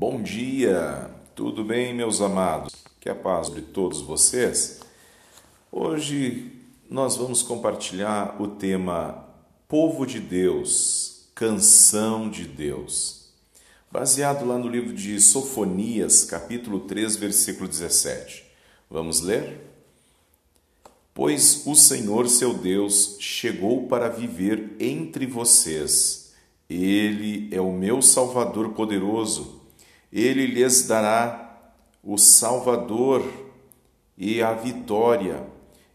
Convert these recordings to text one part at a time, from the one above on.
Bom dia, tudo bem, meus amados? Que a paz sobre todos vocês. Hoje nós vamos compartilhar o tema Povo de Deus, Canção de Deus, baseado lá no livro de Sofonias, capítulo 3, versículo 17. Vamos ler? Pois o Senhor seu Deus chegou para viver entre vocês. Ele é o meu Salvador poderoso ele lhes dará o Salvador e a vitória.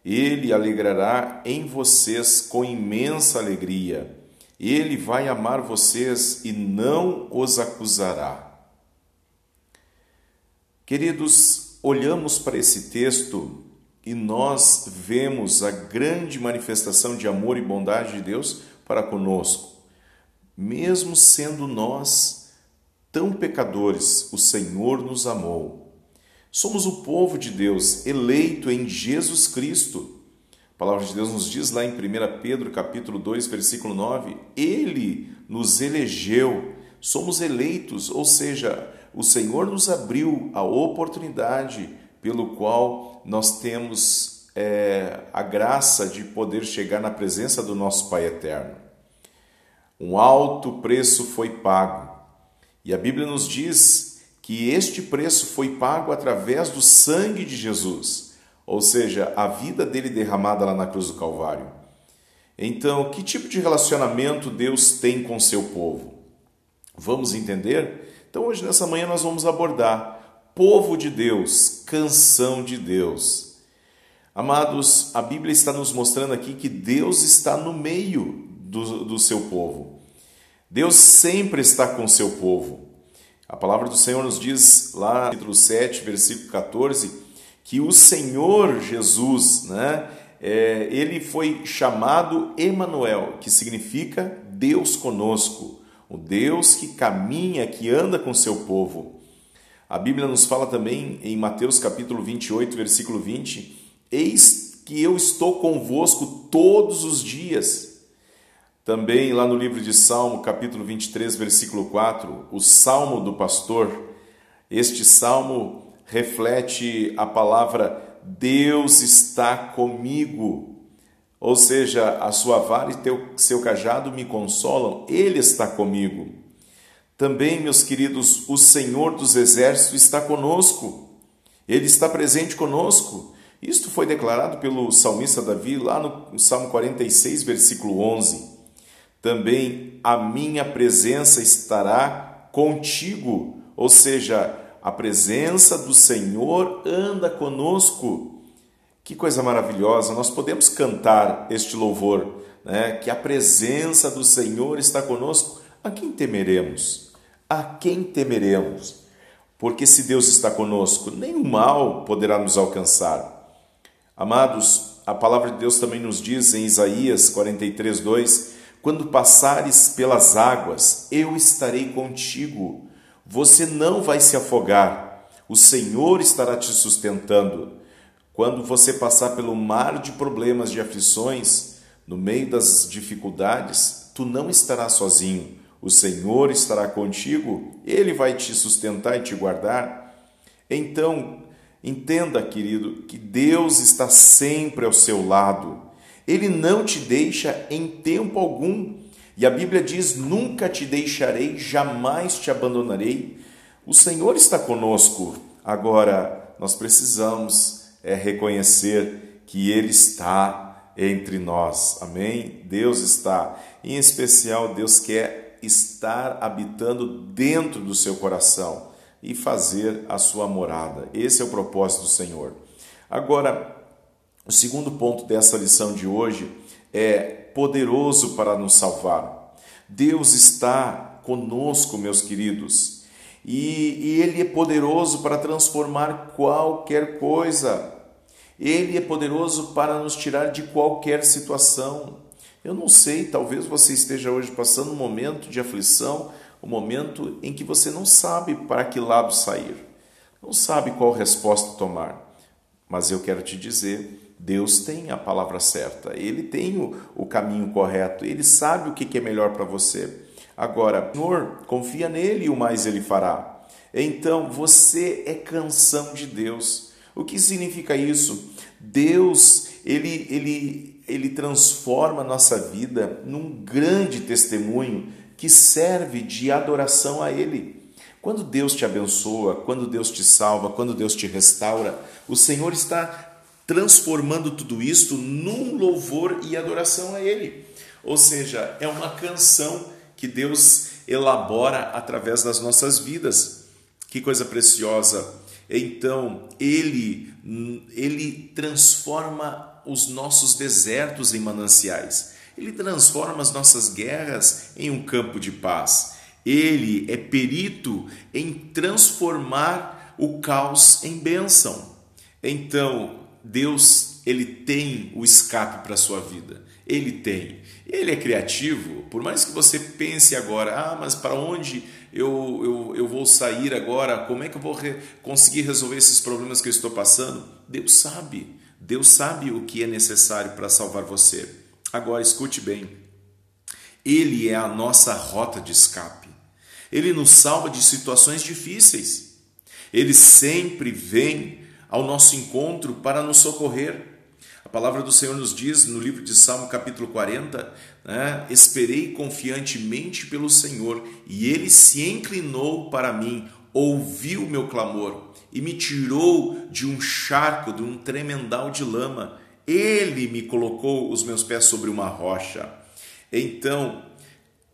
Ele alegrará em vocês com imensa alegria. Ele vai amar vocês e não os acusará. Queridos, olhamos para esse texto e nós vemos a grande manifestação de amor e bondade de Deus para conosco, mesmo sendo nós tão pecadores, o Senhor nos amou. Somos o povo de Deus, eleito em Jesus Cristo. A palavra de Deus nos diz lá em 1 Pedro, capítulo 2, versículo 9, ele nos elegeu, somos eleitos, ou seja, o Senhor nos abriu a oportunidade pelo qual nós temos é, a graça de poder chegar na presença do nosso Pai eterno. Um alto preço foi pago e a Bíblia nos diz que este preço foi pago através do sangue de Jesus, ou seja, a vida dele derramada lá na cruz do Calvário. Então, que tipo de relacionamento Deus tem com seu povo? Vamos entender? Então, hoje nessa manhã nós vamos abordar povo de Deus, canção de Deus. Amados, a Bíblia está nos mostrando aqui que Deus está no meio do, do seu povo. Deus sempre está com seu povo. A palavra do Senhor nos diz lá, capítulo 7, versículo 14, que o Senhor Jesus, né, é, ele foi chamado Emanuel, que significa Deus conosco, o Deus que caminha, que anda com seu povo. A Bíblia nos fala também em Mateus capítulo 28, versículo 20: Eis que eu estou convosco todos os dias também lá no livro de Salmo, capítulo 23, versículo 4, o Salmo do pastor. Este salmo reflete a palavra Deus está comigo. Ou seja, a sua vara e teu, seu cajado me consolam, Ele está comigo. Também, meus queridos, o Senhor dos Exércitos está conosco, Ele está presente conosco. Isto foi declarado pelo salmista Davi lá no Salmo 46, versículo 11 também a minha presença estará contigo. Ou seja, a presença do Senhor anda conosco. Que coisa maravilhosa! Nós podemos cantar este louvor, né? Que a presença do Senhor está conosco. A quem temeremos? A quem temeremos? Porque se Deus está conosco, nenhum mal poderá nos alcançar. Amados, a palavra de Deus também nos diz em Isaías 43, 2: quando passares pelas águas, eu estarei contigo. Você não vai se afogar. O Senhor estará te sustentando. Quando você passar pelo mar de problemas, de aflições, no meio das dificuldades, tu não estarás sozinho. O Senhor estará contigo, ele vai te sustentar e te guardar. Então, entenda, querido, que Deus está sempre ao seu lado. Ele não te deixa em tempo algum. E a Bíblia diz: Nunca te deixarei, jamais te abandonarei. O Senhor está conosco. Agora, nós precisamos é, reconhecer que Ele está entre nós. Amém? Deus está. Em especial, Deus quer estar habitando dentro do seu coração e fazer a sua morada. Esse é o propósito do Senhor. Agora, o segundo ponto dessa lição de hoje é poderoso para nos salvar. Deus está conosco, meus queridos, e, e Ele é poderoso para transformar qualquer coisa. Ele é poderoso para nos tirar de qualquer situação. Eu não sei, talvez você esteja hoje passando um momento de aflição, um momento em que você não sabe para que lado sair, não sabe qual resposta tomar. Mas eu quero te dizer Deus tem a palavra certa, Ele tem o, o caminho correto, Ele sabe o que, que é melhor para você. Agora, Senhor, confia nele e o mais Ele fará. Então você é canção de Deus. O que significa isso? Deus, ele, ele, ele transforma a nossa vida num grande testemunho que serve de adoração a Ele. Quando Deus te abençoa, quando Deus te salva, quando Deus te restaura, o Senhor está transformando tudo isto num louvor e adoração a Ele. Ou seja, é uma canção que Deus elabora através das nossas vidas. Que coisa preciosa! Então, Ele, Ele transforma os nossos desertos em mananciais. Ele transforma as nossas guerras em um campo de paz. Ele é perito em transformar o caos em bênção. Então, Deus, ele tem o escape para a sua vida. Ele tem. Ele é criativo, por mais que você pense agora, ah, mas para onde eu, eu, eu vou sair agora? Como é que eu vou re conseguir resolver esses problemas que eu estou passando? Deus sabe. Deus sabe o que é necessário para salvar você. Agora, escute bem. Ele é a nossa rota de escape. Ele nos salva de situações difíceis. Ele sempre vem ao nosso encontro para nos socorrer. A palavra do Senhor nos diz no livro de Salmo, capítulo 40, né? Esperei confiantemente pelo Senhor e ele se inclinou para mim, ouviu meu clamor e me tirou de um charco, de um tremendal de lama. Ele me colocou os meus pés sobre uma rocha. Então,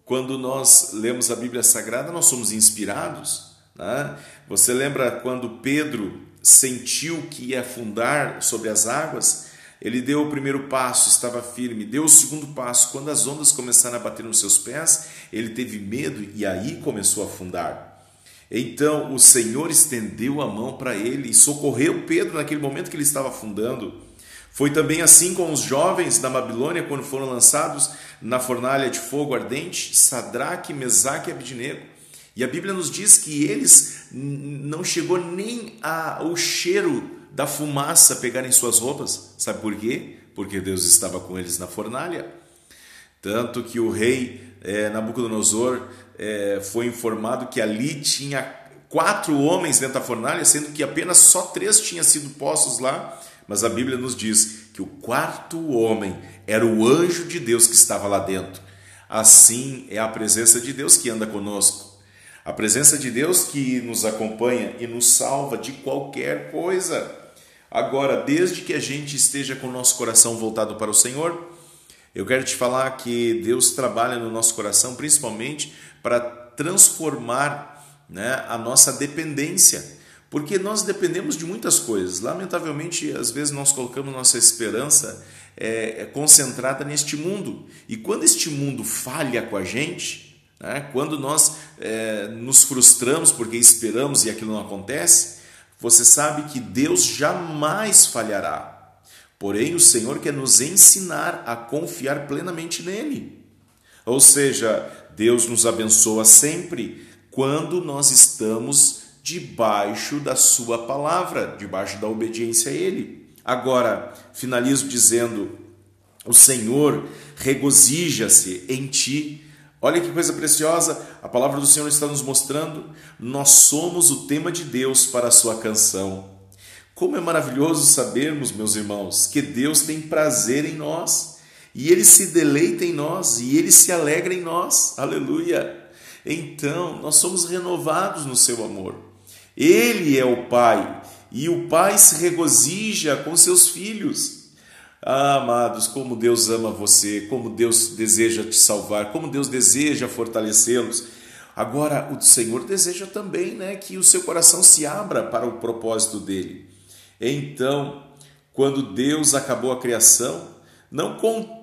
quando nós lemos a Bíblia Sagrada, nós somos inspirados. Né? Você lembra quando Pedro sentiu que ia afundar sobre as águas? Ele deu o primeiro passo, estava firme, deu o segundo passo. Quando as ondas começaram a bater nos seus pés, ele teve medo e aí começou a afundar. Então o Senhor estendeu a mão para ele e socorreu Pedro naquele momento que ele estava afundando. Foi também assim com os jovens da Babilônia quando foram lançados na fornalha de fogo ardente, Sadraque, Mesaque e Abidnego. E a Bíblia nos diz que eles não chegou nem ao cheiro da fumaça pegar em suas roupas. Sabe por quê? Porque Deus estava com eles na fornalha. Tanto que o rei é, Nabucodonosor é, foi informado que ali tinha quatro homens dentro da fornalha, sendo que apenas só três tinham sido postos lá. Mas a Bíblia nos diz que o quarto homem era o anjo de Deus que estava lá dentro. Assim é a presença de Deus que anda conosco. A presença de Deus que nos acompanha e nos salva de qualquer coisa. Agora, desde que a gente esteja com o nosso coração voltado para o Senhor, eu quero te falar que Deus trabalha no nosso coração principalmente para transformar né, a nossa dependência. Porque nós dependemos de muitas coisas. Lamentavelmente, às vezes nós colocamos nossa esperança é, concentrada neste mundo. E quando este mundo falha com a gente, né, quando nós é, nos frustramos porque esperamos e aquilo não acontece, você sabe que Deus jamais falhará. Porém, o Senhor quer nos ensinar a confiar plenamente nele. Ou seja, Deus nos abençoa sempre quando nós estamos debaixo da Sua palavra, debaixo da obediência a Ele. Agora, finalizo dizendo: o Senhor regozija-se em ti Olha que coisa preciosa, a palavra do Senhor está nos mostrando. Nós somos o tema de Deus para a sua canção. Como é maravilhoso sabermos, meus irmãos, que Deus tem prazer em nós e ele se deleita em nós e ele se alegra em nós. Aleluia! Então, nós somos renovados no seu amor. Ele é o Pai e o Pai se regozija com seus filhos. Ah, amados, como Deus ama você, como Deus deseja te salvar, como Deus deseja fortalecê-los. Agora, o Senhor deseja também né, que o seu coração se abra para o propósito dele. Então, quando Deus acabou a criação, não,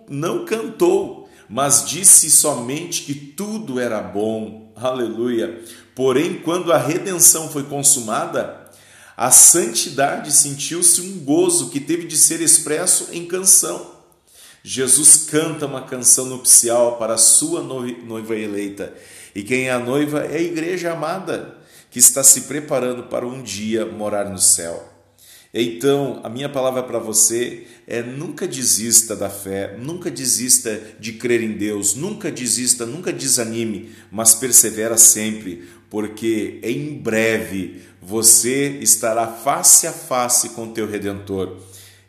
não cantou, mas disse somente que tudo era bom. Aleluia. Porém, quando a redenção foi consumada, a santidade sentiu-se um gozo que teve de ser expresso em canção. Jesus canta uma canção nupcial para a sua noiva eleita. E quem é a noiva é a igreja amada, que está se preparando para um dia morar no céu. Então, a minha palavra para você é nunca desista da fé, nunca desista de crer em Deus, nunca desista, nunca desanime, mas persevera sempre, porque em breve você estará face a face com teu redentor.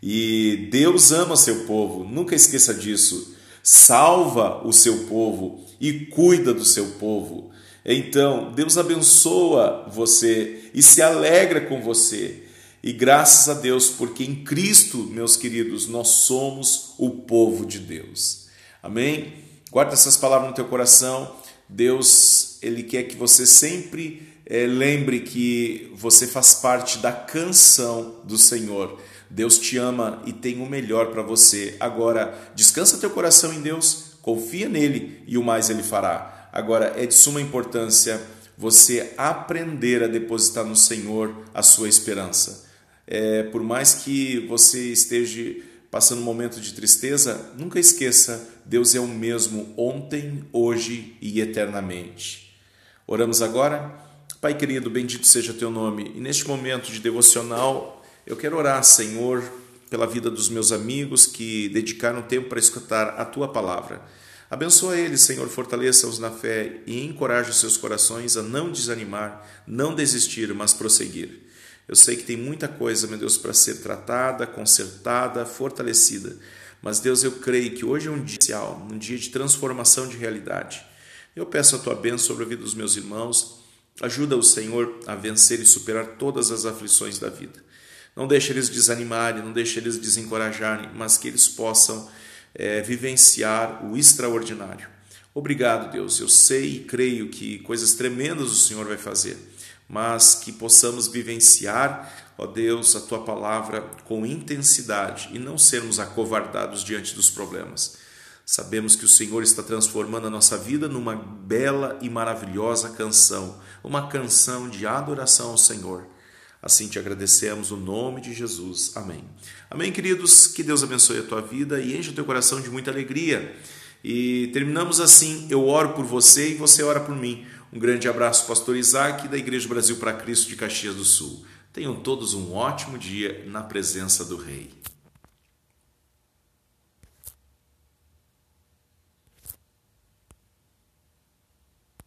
E Deus ama seu povo, nunca esqueça disso. Salva o seu povo e cuida do seu povo. Então, Deus abençoa você e se alegra com você. E graças a Deus, porque em Cristo, meus queridos, nós somos o povo de Deus. Amém? Guarda essas palavras no teu coração. Deus, Ele quer que você sempre é, lembre que você faz parte da canção do Senhor. Deus te ama e tem o melhor para você. Agora, descansa teu coração em Deus, confia nele e o mais ele fará. Agora, é de suma importância você aprender a depositar no Senhor a sua esperança. É, por mais que você esteja passando um momento de tristeza, nunca esqueça: Deus é o mesmo ontem, hoje e eternamente. Oramos agora? Pai querido, bendito seja teu nome. E neste momento de devocional, eu quero orar, Senhor, pela vida dos meus amigos que dedicaram tempo para escutar a tua palavra. Abençoa eles, Senhor, fortaleça-os na fé e encoraje os seus corações a não desanimar, não desistir, mas prosseguir. Eu sei que tem muita coisa, meu Deus, para ser tratada, consertada, fortalecida. Mas, Deus, eu creio que hoje é um dia especial, um dia de transformação de realidade. Eu peço a tua bênção sobre a vida dos meus irmãos. Ajuda o Senhor a vencer e superar todas as aflições da vida. Não deixe eles desanimarem, não deixe eles desencorajarem, mas que eles possam é, vivenciar o extraordinário. Obrigado, Deus. Eu sei e creio que coisas tremendas o Senhor vai fazer mas que possamos vivenciar, ó Deus, a tua palavra com intensidade e não sermos acovardados diante dos problemas. Sabemos que o Senhor está transformando a nossa vida numa bela e maravilhosa canção, uma canção de adoração ao Senhor. Assim te agradecemos no nome de Jesus. Amém. Amém, queridos. Que Deus abençoe a tua vida e enche o teu coração de muita alegria. E terminamos assim: eu oro por você e você ora por mim. Um grande abraço, Pastor Isaac, da Igreja Brasil para Cristo de Caxias do Sul. Tenham todos um ótimo dia na presença do Rei.